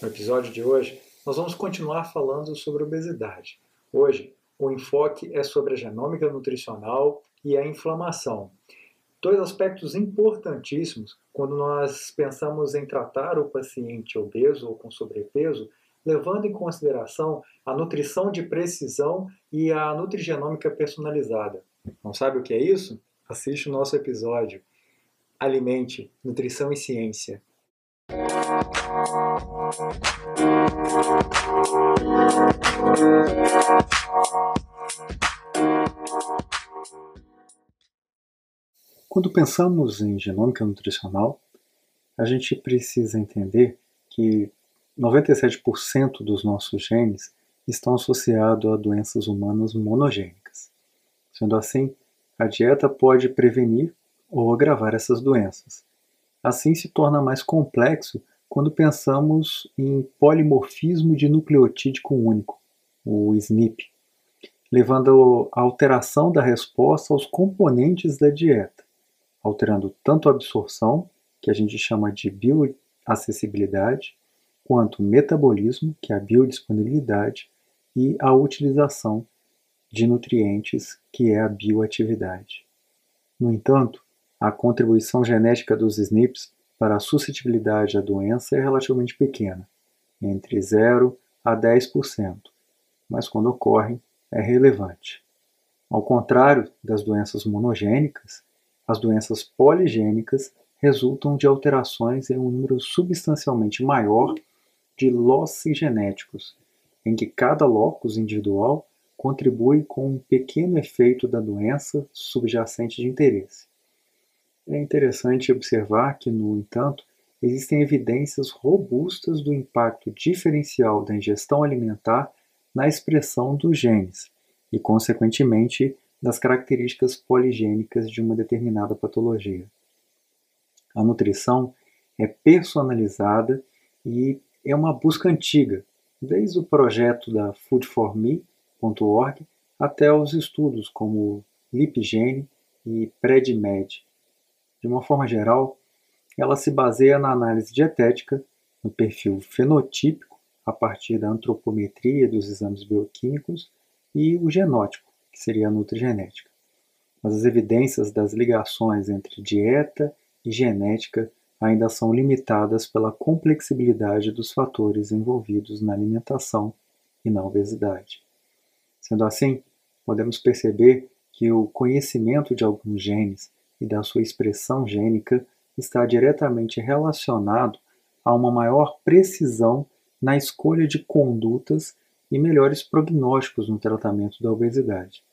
No episódio de hoje, nós vamos continuar falando sobre obesidade. Hoje, o enfoque é sobre a genômica nutricional e a inflamação. Dois aspectos importantíssimos quando nós pensamos em tratar o paciente obeso ou com sobrepeso, levando em consideração a nutrição de precisão e a nutrigenômica personalizada. Não sabe o que é isso? Assiste o nosso episódio. Alimente, Nutrição e Ciência. Quando pensamos em genômica nutricional, a gente precisa entender que 97% dos nossos genes estão associados a doenças humanas monogênicas. Sendo assim, a dieta pode prevenir ou agravar essas doenças. Assim se torna mais complexo quando pensamos em polimorfismo de nucleotídico único, o SNP, levando à alteração da resposta aos componentes da dieta, alterando tanto a absorção, que a gente chama de bioacessibilidade, quanto o metabolismo, que é a biodisponibilidade, e a utilização de nutrientes, que é a bioatividade. No entanto, a contribuição genética dos SNPs para a suscetibilidade à doença é relativamente pequena, entre 0 a 10%, mas quando ocorrem é relevante. Ao contrário das doenças monogênicas, as doenças poligênicas resultam de alterações em um número substancialmente maior de losses genéticos, em que cada locus individual contribui com um pequeno efeito da doença subjacente de interesse. É interessante observar que, no entanto, existem evidências robustas do impacto diferencial da ingestão alimentar na expressão dos genes e, consequentemente, das características poligênicas de uma determinada patologia. A nutrição é personalizada e é uma busca antiga, desde o projeto da foodforme.org até os estudos como LipGene e PredMed, de uma forma geral, ela se baseia na análise dietética, no perfil fenotípico, a partir da antropometria dos exames bioquímicos, e o genótipo, que seria a nutrigenética. Mas as evidências das ligações entre dieta e genética ainda são limitadas pela complexibilidade dos fatores envolvidos na alimentação e na obesidade. Sendo assim, podemos perceber que o conhecimento de alguns genes e da sua expressão gênica está diretamente relacionado a uma maior precisão na escolha de condutas e melhores prognósticos no tratamento da obesidade.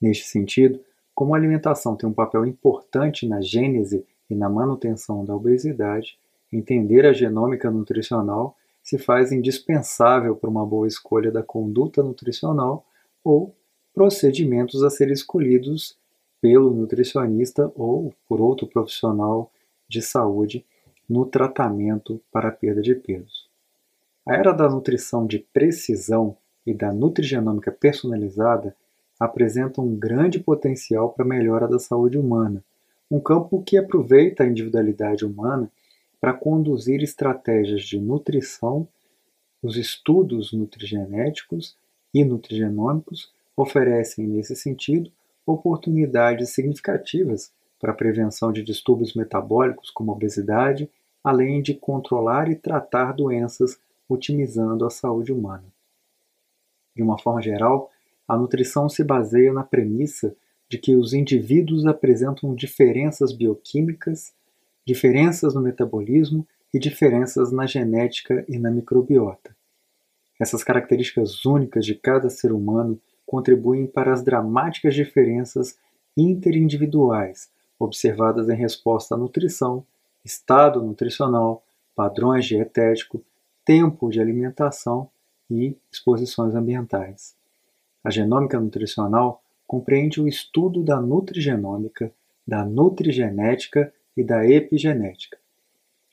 Neste sentido, como a alimentação tem um papel importante na gênese e na manutenção da obesidade, entender a genômica nutricional se faz indispensável para uma boa escolha da conduta nutricional ou procedimentos a serem escolhidos pelo nutricionista ou por outro profissional de saúde no tratamento para perda de peso. A era da nutrição de precisão e da nutrigenômica personalizada apresenta um grande potencial para a melhora da saúde humana, um campo que aproveita a individualidade humana para conduzir estratégias de nutrição. Os estudos nutrigenéticos e nutrigenômicos oferecem, nesse sentido, oportunidades significativas para a prevenção de distúrbios metabólicos como obesidade, além de controlar e tratar doenças otimizando a saúde humana. De uma forma geral, a nutrição se baseia na premissa de que os indivíduos apresentam diferenças bioquímicas, diferenças no metabolismo e diferenças na genética e na microbiota. Essas características únicas de cada ser humano contribuem para as dramáticas diferenças interindividuais observadas em resposta à nutrição, estado nutricional, padrões dietéticos, tempo de alimentação e exposições ambientais. A genômica nutricional compreende o estudo da nutrigenômica, da nutrigenética e da epigenética.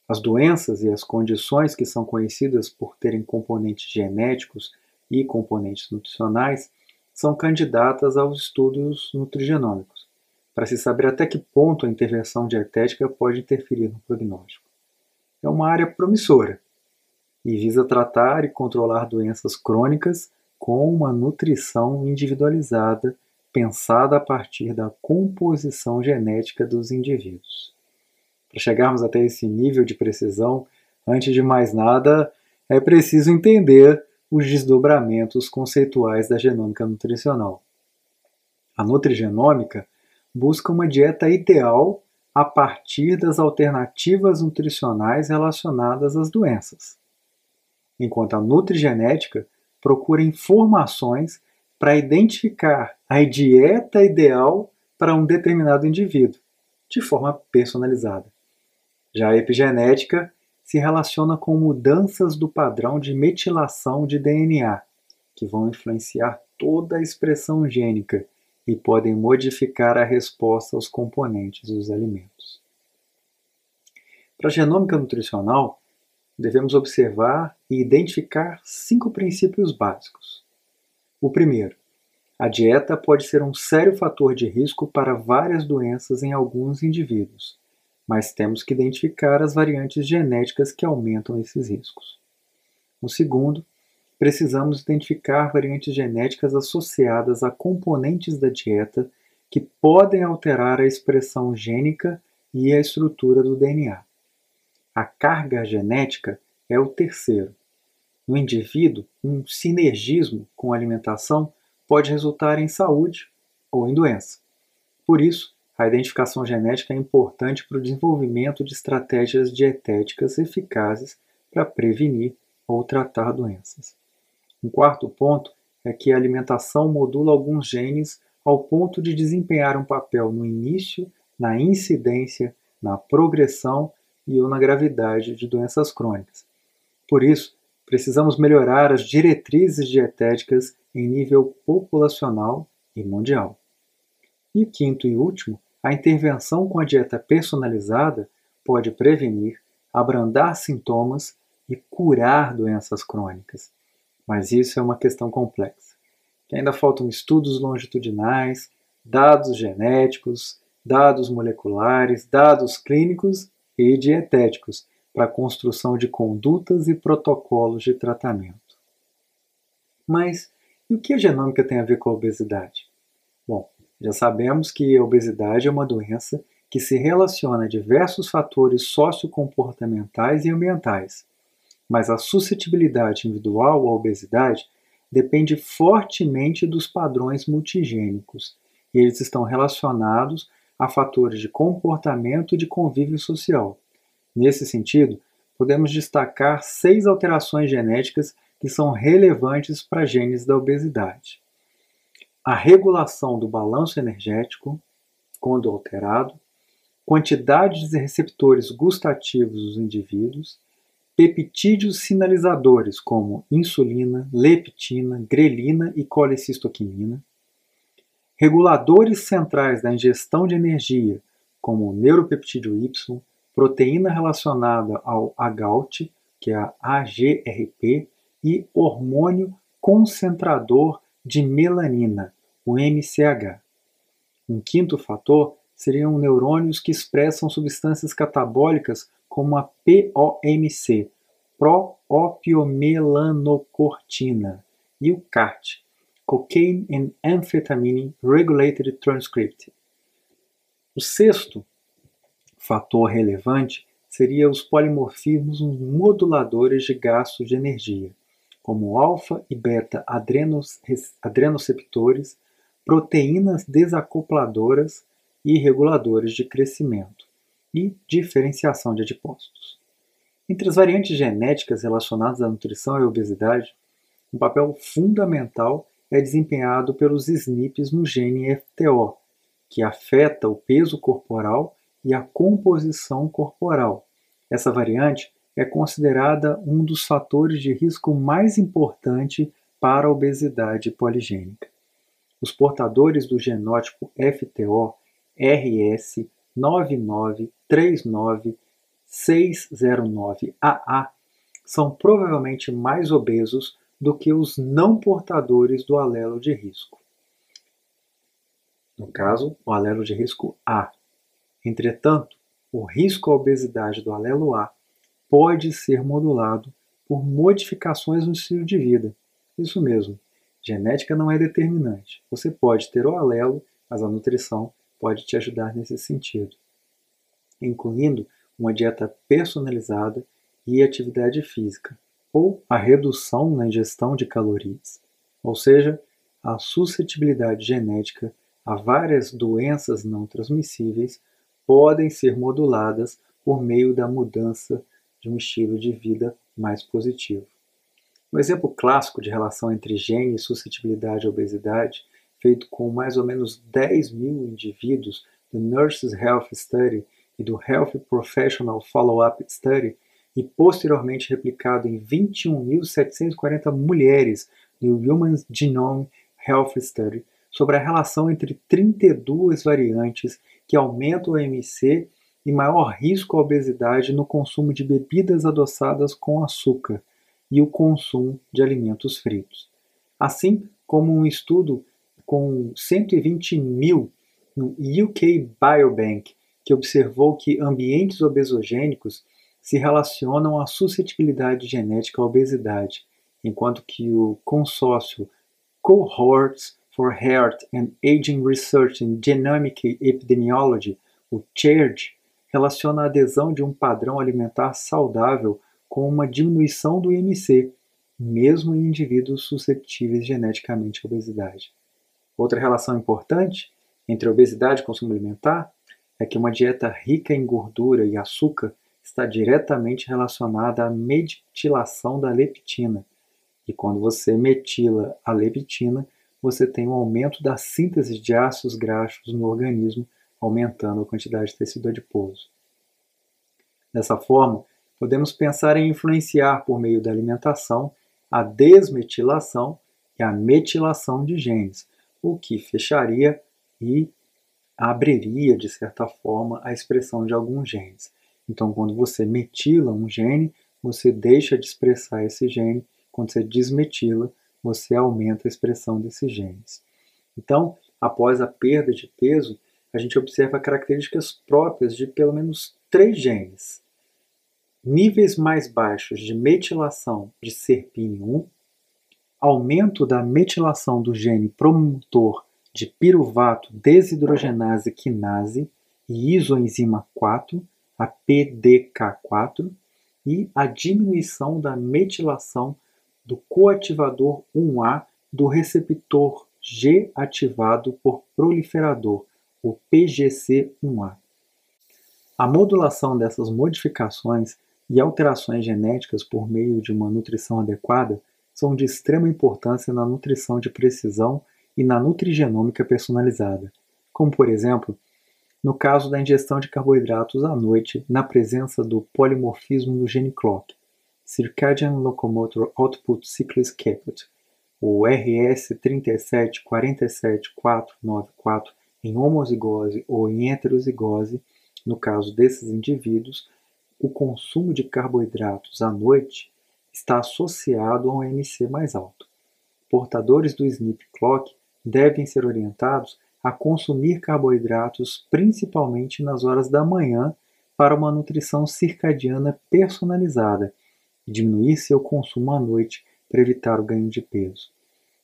As doenças e as condições que são conhecidas por terem componentes genéticos e componentes nutricionais são candidatas aos estudos nutrigenômicos, para se saber até que ponto a intervenção dietética pode interferir no prognóstico. É uma área promissora, e visa tratar e controlar doenças crônicas com uma nutrição individualizada, pensada a partir da composição genética dos indivíduos. Para chegarmos até esse nível de precisão, antes de mais nada, é preciso entender os desdobramentos conceituais da genômica nutricional. A nutrigenômica busca uma dieta ideal a partir das alternativas nutricionais relacionadas às doenças, enquanto a nutrigenética procura informações para identificar a dieta ideal para um determinado indivíduo, de forma personalizada. Já a epigenética se relaciona com mudanças do padrão de metilação de DNA, que vão influenciar toda a expressão gênica e podem modificar a resposta aos componentes dos alimentos. Para a genômica nutricional, devemos observar e identificar cinco princípios básicos. O primeiro, a dieta pode ser um sério fator de risco para várias doenças em alguns indivíduos, mas temos que identificar as variantes genéticas que aumentam esses riscos. No segundo, precisamos identificar variantes genéticas associadas a componentes da dieta que podem alterar a expressão gênica e a estrutura do DNA. A carga genética é o terceiro. No indivíduo, um sinergismo com a alimentação pode resultar em saúde ou em doença. Por isso, a identificação genética é importante para o desenvolvimento de estratégias dietéticas eficazes para prevenir ou tratar doenças. Um quarto ponto é que a alimentação modula alguns genes ao ponto de desempenhar um papel no início, na incidência, na progressão e ou na gravidade de doenças crônicas. Por isso, precisamos melhorar as diretrizes dietéticas em nível populacional e mundial. E quinto e último a intervenção com a dieta personalizada pode prevenir, abrandar sintomas e curar doenças crônicas. Mas isso é uma questão complexa, que ainda faltam estudos longitudinais, dados genéticos, dados moleculares, dados clínicos e dietéticos para a construção de condutas e protocolos de tratamento. Mas e o que a genômica tem a ver com a obesidade? Bom, já sabemos que a obesidade é uma doença que se relaciona a diversos fatores sociocomportamentais e ambientais, mas a suscetibilidade individual à obesidade depende fortemente dos padrões multigênicos, e eles estão relacionados a fatores de comportamento e de convívio social. Nesse sentido, podemos destacar seis alterações genéticas que são relevantes para genes da obesidade a regulação do balanço energético, quando alterado, quantidade de receptores gustativos dos indivíduos, peptídeos sinalizadores como insulina, leptina, grelina e colecistoquinina, reguladores centrais da ingestão de energia como o neuropeptídeo Y, proteína relacionada ao AGALT, que é a AGRP, e hormônio concentrador de melanina, o MCH. Um quinto fator seriam neurônios que expressam substâncias catabólicas como a POMC, proopiomelanocortina, e o CAT, Cocaine and Amphetamine Regulated Transcript. O sexto fator relevante seria os polimorfismos moduladores de gastos de energia, como alfa e beta adrenoceptores proteínas desacopladoras e reguladores de crescimento e diferenciação de adipócitos. Entre as variantes genéticas relacionadas à nutrição e obesidade, um papel fundamental é desempenhado pelos SNPs no gene FTO, que afeta o peso corporal e a composição corporal. Essa variante é considerada um dos fatores de risco mais importante para a obesidade poligênica. Os portadores do genótipo FTO RS 9939609AA são provavelmente mais obesos do que os não portadores do alelo de risco. No caso, o alelo de risco A. Entretanto, o risco à obesidade do alelo A pode ser modulado por modificações no estilo de vida. Isso mesmo, genética não é determinante. Você pode ter o alelo, mas a nutrição pode te ajudar nesse sentido, incluindo uma dieta personalizada e atividade física, ou a redução na ingestão de calorias, ou seja, a suscetibilidade genética a várias doenças não transmissíveis podem ser moduladas por meio da mudança de um estilo de vida mais positivo. Um exemplo clássico de relação entre gene e suscetibilidade à obesidade, feito com mais ou menos 10 mil indivíduos do Nurses Health Study e do Health Professional Follow-up Study, e posteriormente replicado em 21.740 mulheres no Human Genome Health Study, sobre a relação entre 32 variantes que aumentam o MC e maior risco à obesidade no consumo de bebidas adoçadas com açúcar e o consumo de alimentos fritos. Assim como um estudo com 120 mil no UK Biobank, que observou que ambientes obesogênicos se relacionam à suscetibilidade genética à obesidade, enquanto que o consórcio Cohorts for Heart and Aging Research in Genomic Epidemiology, o CHAIRD, relaciona a adesão de um padrão alimentar saudável com uma diminuição do IMC, mesmo em indivíduos suscetíveis geneticamente à obesidade. Outra relação importante entre obesidade e consumo alimentar é que uma dieta rica em gordura e açúcar está diretamente relacionada à metilação da leptina. E quando você metila a leptina, você tem um aumento da síntese de ácidos graxos no organismo, aumentando a quantidade de tecido adiposo. Dessa forma, podemos pensar em influenciar por meio da alimentação a desmetilação e a metilação de genes, o que fecharia e abriria, de certa forma, a expressão de alguns genes. Então, quando você metila um gene, você deixa de expressar esse gene. Quando você desmetila, você aumenta a expressão desses genes. Então, após a perda de peso, a gente observa características próprias de pelo menos três genes. Níveis mais baixos de metilação de SERPINE1, aumento da metilação do gene promotor de piruvato desidrogenase quinase e isoenzima 4, a PDK4, e a diminuição da metilação do coativador 1A do receptor G ativado por proliferador, o PGC1A. A modulação dessas modificações e alterações genéticas por meio de uma nutrição adequada são de extrema importância na nutrição de precisão e na nutrigenômica personalizada, como por exemplo, no caso da ingestão de carboidratos à noite na presença do polimorfismo do gene clock, Circadian Locomotor Output Cycles Caput, o RS3747494 em homozigose ou em heterozigose, no caso desses indivíduos, o consumo de carboidratos à noite está associado a um MC mais alto. Portadores do SNP clock devem ser orientados a consumir carboidratos principalmente nas horas da manhã para uma nutrição circadiana personalizada e diminuir seu consumo à noite para evitar o ganho de peso.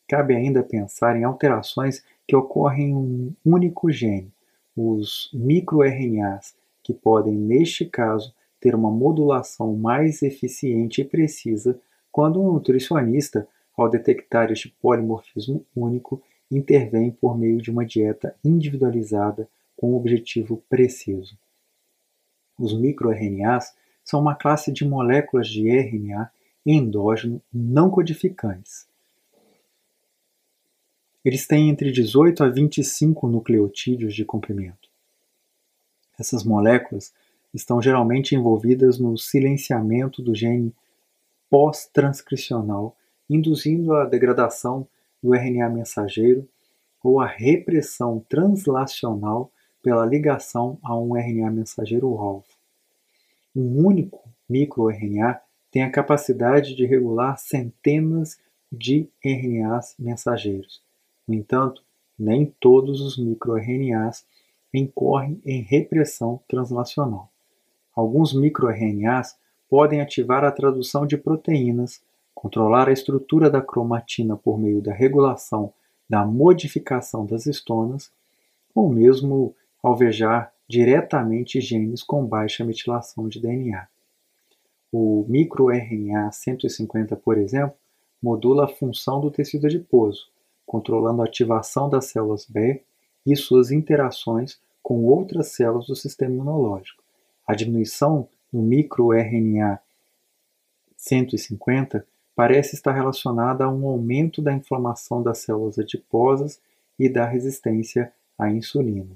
Cabe ainda pensar em alterações que ocorrem em um único gene, os microRNAs, que podem, neste caso, ter uma modulação mais eficiente e precisa quando um nutricionista, ao detectar este polimorfismo único, intervém por meio de uma dieta individualizada com um objetivo preciso. Os microRNAs são uma classe de moléculas de RNA endógeno não codificantes. Eles têm entre 18 a 25 nucleotídeos de comprimento. Essas moléculas estão geralmente envolvidas no silenciamento do gene pós-transcricional, induzindo a degradação do RNA mensageiro ou a repressão translacional pela ligação a um RNA mensageiro alvo. Um único microRNA tem a capacidade de regular centenas de RNAs mensageiros. No entanto, nem todos os microRNAs incorrem em repressão translacional. Alguns microRNAs podem ativar a tradução de proteínas, controlar a estrutura da cromatina por meio da regulação da modificação das histonas, ou mesmo alvejar diretamente genes com baixa metilação de DNA. O microRNA 150, por exemplo, modula a função do tecido adiposo, controlando a ativação das células B e suas interações com outras células do sistema imunológico. A diminuição no microRNA 150 parece estar relacionada a um aumento da inflamação das células adiposas e da resistência à insulina.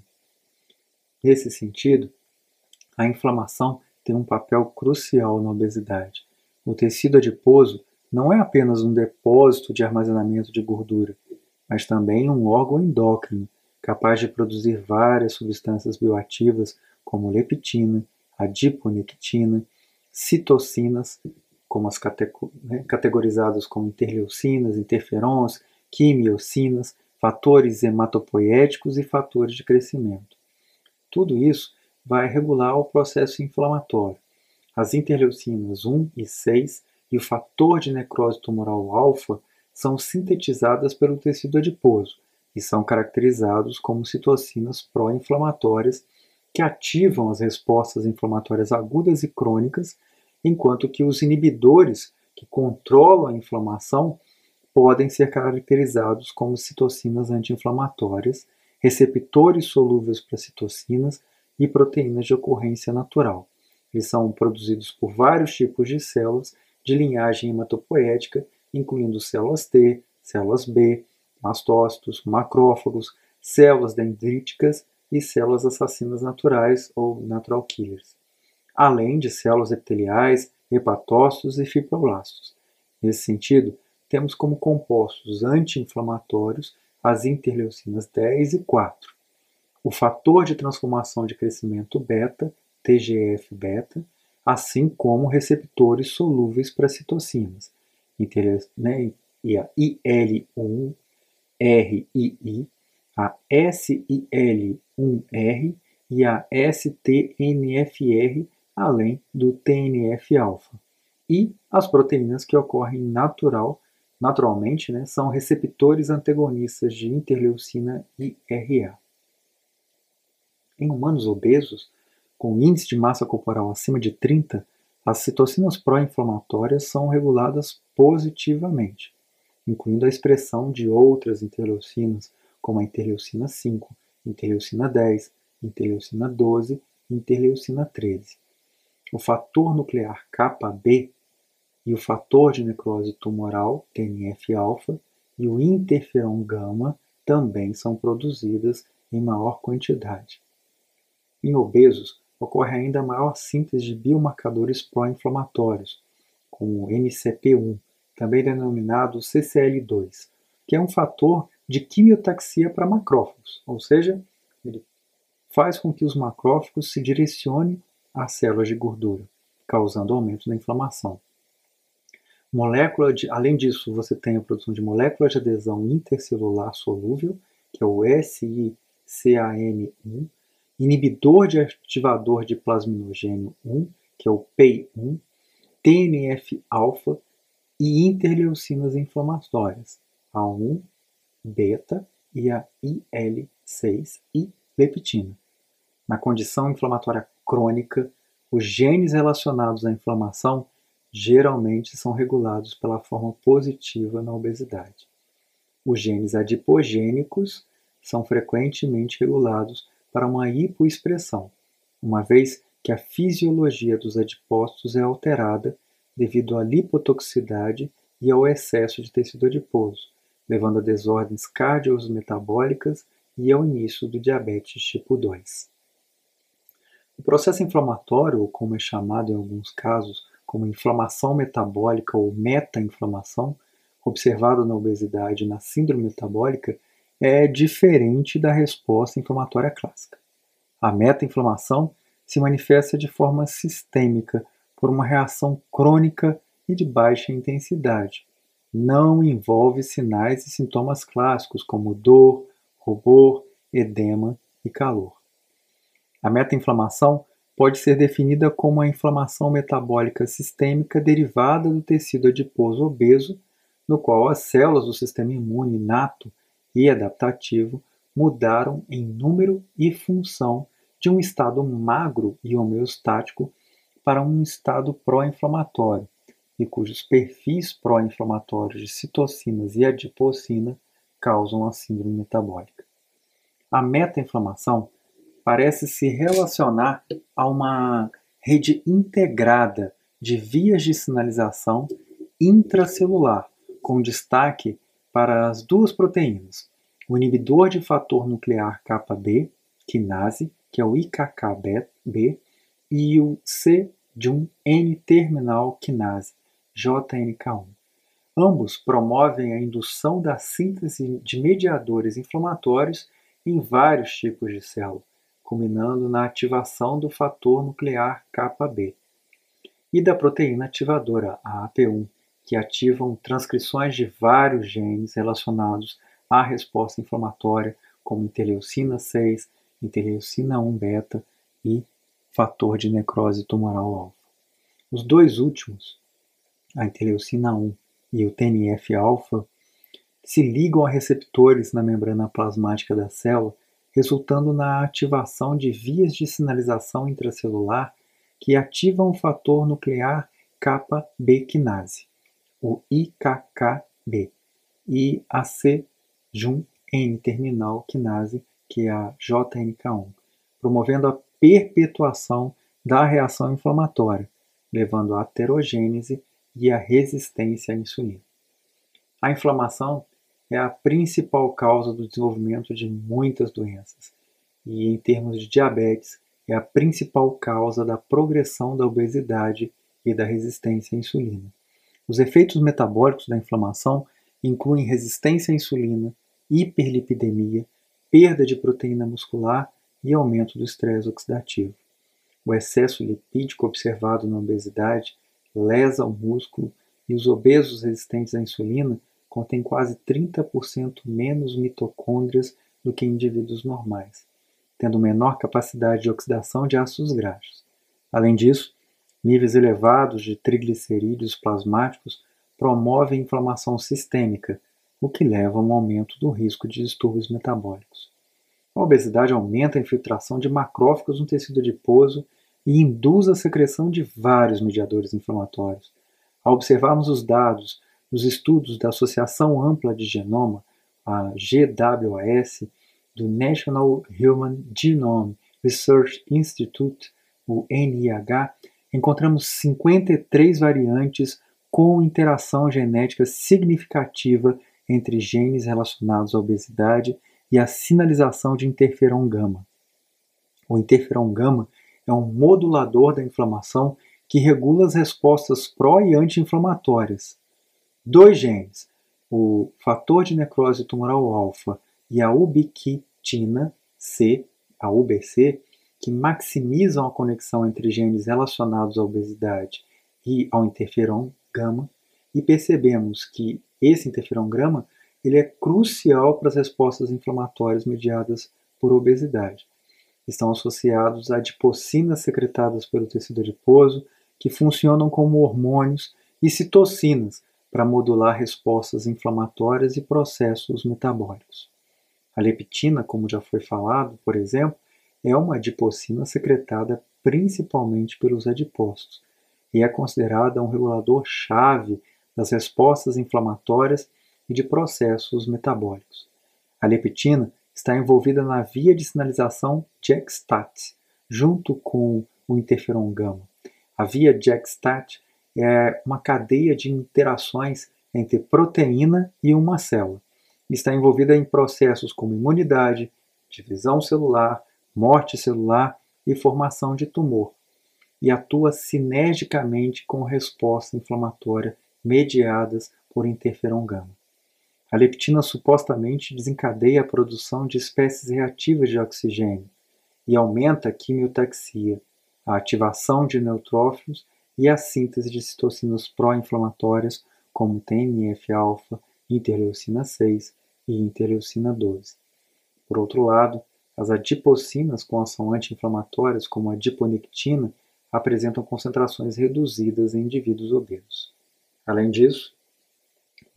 Nesse sentido, a inflamação tem um papel crucial na obesidade. O tecido adiposo não é apenas um depósito de armazenamento de gordura, mas também um órgão endócrino capaz de produzir várias substâncias bioativas como leptina, adiponectina, citocinas, como as né, categorizadas como interleucinas, interferons, quimiocinas, fatores hematopoéticos e fatores de crescimento. Tudo isso vai regular o processo inflamatório. As interleucinas 1 e 6 e o fator de necrose tumoral alfa são sintetizadas pelo tecido adiposo e são caracterizados como citocinas pró-inflamatórias que ativam as respostas inflamatórias agudas e crônicas, enquanto que os inibidores que controlam a inflamação podem ser caracterizados como citocinas anti-inflamatórias, receptores solúveis para citocinas e proteínas de ocorrência natural. Eles são produzidos por vários tipos de células de linhagem hematopoética, incluindo células T, células B, mastócitos, macrófagos, células dendríticas e células assassinas naturais ou natural killers, além de células epiteliais, hepatócitos e fibroblastos. Nesse sentido, temos como compostos anti-inflamatórios as interleucinas 10 e 4, o fator de transformação de crescimento beta, TGF-beta, assim como receptores solúveis para citocinas, né, e a IL-1, RII, a SIL-1R e a STNFR, além do TNF-alfa. E as proteínas que ocorrem natural, naturalmente né, são receptores antagonistas de interleucina IRA. Em humanos obesos, com índice de massa corporal acima de 30, as citocinas pró-inflamatórias são reguladas positivamente, incluindo a expressão de outras interleucinas, como a interleucina 5, interleucina 10, interleucina 12 e interleucina 13. O fator nuclear kappa-B e o fator de necrose tumoral, TNF-alfa, e o interferon gama também são produzidas em maior quantidade. Em obesos, ocorre ainda maior síntese de biomarcadores pró-inflamatórios, como o MCP1, também denominado CCL2, que é um fator de quimiotaxia para macrófagos, ou seja, ele faz com que os macrófagos se direcionem às células de gordura, causando aumento da inflamação. Molécula de, além disso, você tem a produção de molécula de adesão intercelular solúvel, que é o SICAM1, inibidor de ativador de plasminogênio 1, que é o PEI1, TNF-alfa e interleucinas inflamatórias, a 1, beta e a IL-6 e leptina. Na condição inflamatória crônica, os genes relacionados à inflamação geralmente são regulados pela forma positiva na obesidade. Os genes adipogênicos são frequentemente regulados para uma hipoexpressão, uma vez que a fisiologia dos adipócitos é alterada devido à lipotoxicidade e ao excesso de tecido adiposo, levando a desordens cardiometabólicas e ao início do diabetes tipo 2. O processo inflamatório, ou como é chamado em alguns casos como inflamação metabólica ou meta-inflamação, observado na obesidade e na síndrome metabólica, é diferente da resposta inflamatória clássica. A meta-inflamação se manifesta de forma sistêmica por uma reação crônica e de baixa intensidade. Não envolve sinais e sintomas clássicos como dor, rubor, edema e calor. A meta-inflamação pode ser definida como a inflamação metabólica sistêmica derivada do tecido adiposo obeso, no qual as células do sistema imune inato e adaptativo mudaram em número e função de um estado magro e homeostático para um estado pró-inflamatório, e cujos perfis pró-inflamatórios de citocinas e adipocina causam a síndrome metabólica. A meta-inflamação parece se relacionar a uma rede integrada de vias de sinalização intracelular, com destaque para as duas proteínas, o inibidor de fator nuclear kappa-B, quinase, que é o IKKB, e o C de um N-terminal quinase, JNK1. Ambos promovem a indução da síntese de mediadores inflamatórios em vários tipos de célula, culminando na ativação do fator nuclear kappa-B e da proteína ativadora, a AP1, que ativam transcrições de vários genes relacionados à resposta inflamatória, como interleucina 6, interleucina 1 beta e fator de necrose tumoral alfa. Os dois últimos, a interleucina 1 e o TNF-alfa, se ligam a receptores na membrana plasmática da célula, resultando na ativação de vias de sinalização intracelular que ativam o fator nuclear kappa-B quinase, o IKKB, e a C-Jun-N-terminal quinase, que é a JNK1, promovendo a perpetuação da reação inflamatória, levando à aterogênese e à resistência à insulina. A inflamação é a principal causa do desenvolvimento de muitas doenças e, em termos de diabetes, é a principal causa da progressão da obesidade e da resistência à insulina. Os efeitos metabólicos da inflamação incluem resistência à insulina, hiperlipidemia, perda de proteína muscular e aumento do estresse oxidativo. O excesso lipídico observado na obesidade lesa o músculo e os obesos resistentes à insulina contêm quase 30% menos mitocôndrias do que indivíduos normais, tendo menor capacidade de oxidação de ácidos graxos. Além disso, níveis elevados de triglicerídeos plasmáticos promovem inflamação sistêmica, o que leva a um aumento do risco de distúrbios metabólicos. A obesidade aumenta a infiltração de macrófagos no tecido adiposo e induz a secreção de vários mediadores inflamatórios. Ao observarmos os dados nos estudos da Associação Ampla de Genoma, a GWAS, do National Human Genome Research Institute, o NIH, encontramos 53 variantes com interação genética significativa entre genes relacionados à obesidade e à sinalização de interferon gama. O interferon gama é um modulador da inflamação que regula as respostas pró e anti-inflamatórias, dois genes, o fator de necrose tumoral alfa e a ubiquitina C, a UBC, que maximizam a conexão entre genes relacionados à obesidade e ao interferon gama, e percebemos que esse interferon gama ele é crucial para as respostas inflamatórias mediadas por obesidade. Estão associados a adipocinas secretadas pelo tecido adiposo, que funcionam como hormônios, e citocinas, para modular respostas inflamatórias e processos metabólicos. A leptina, como já foi falado, por exemplo, é uma adipocina secretada principalmente pelos adipócitos e é considerada um regulador chave das respostas inflamatórias e de processos metabólicos. A leptina está envolvida na via de sinalização JAK-STAT, junto com o interferon gama. A via JAK-STAT é uma cadeia de interações entre proteína e uma célula. Está envolvida em processos como imunidade, divisão celular, morte celular e formação de tumor, e atua sinergicamente com resposta inflamatória mediadas por interferon gama. A leptina supostamente desencadeia a produção de espécies reativas de oxigênio e aumenta a quimiotaxia, a ativação de neutrófilos e a síntese de citocinas pró-inflamatórias como TNF-alfa, interleucina 6 e interleucina 12. Por outro lado, As adipocinas com ação anti-inflamatórias, como a adiponectina, apresentam concentrações reduzidas em indivíduos obesos. Além disso,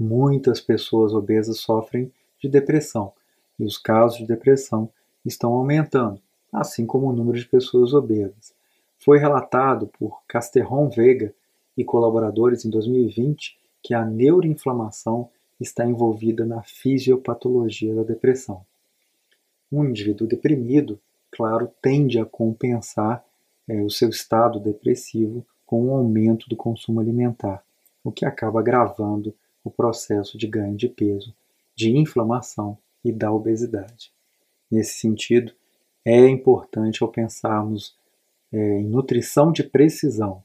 muitas pessoas obesas sofrem de depressão e os casos de depressão estão aumentando, assim como o número de pessoas obesas. Foi relatado por Casterron Vega e colaboradores em 2020 que a neuroinflamação está envolvida na fisiopatologia da depressão. Um indivíduo deprimido, claro, tende a compensar é, o seu estado depressivo com o aumento do consumo alimentar, o que acaba agravando o processo de ganho de peso, de inflamação e da obesidade. Nesse sentido, é importante ao pensarmos é, em nutrição de precisão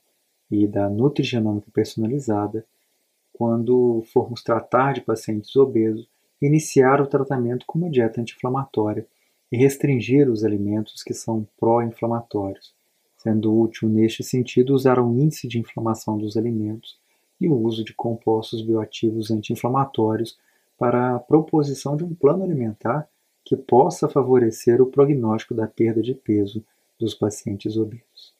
e da nutrigenômica personalizada, quando formos tratar de pacientes obesos, iniciar o tratamento com uma dieta anti-inflamatória e restringir os alimentos que são pró-inflamatórios, sendo útil neste sentido usar o índice de inflamação dos alimentos e o uso de compostos bioativos anti-inflamatórios para a proposição de um plano alimentar que possa favorecer o prognóstico da perda de peso dos pacientes obesos.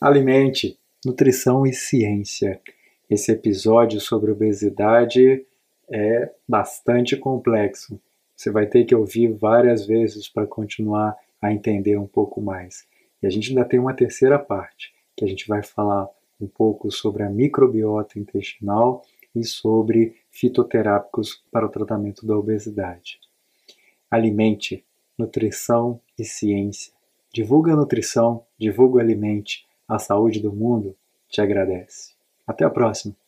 Alimente, nutrição e ciência. Esse episódio sobre obesidade é bastante complexo. Você vai ter que ouvir várias vezes para continuar a entender um pouco mais. E a gente ainda tem uma terceira parte, que a gente vai falar um pouco sobre a microbiota intestinal e sobre fitoterápicos para o tratamento da obesidade. Alimente, nutrição e ciência. Divulga a nutrição, divulga o alimente. A saúde do mundo te agradece. Até a próxima!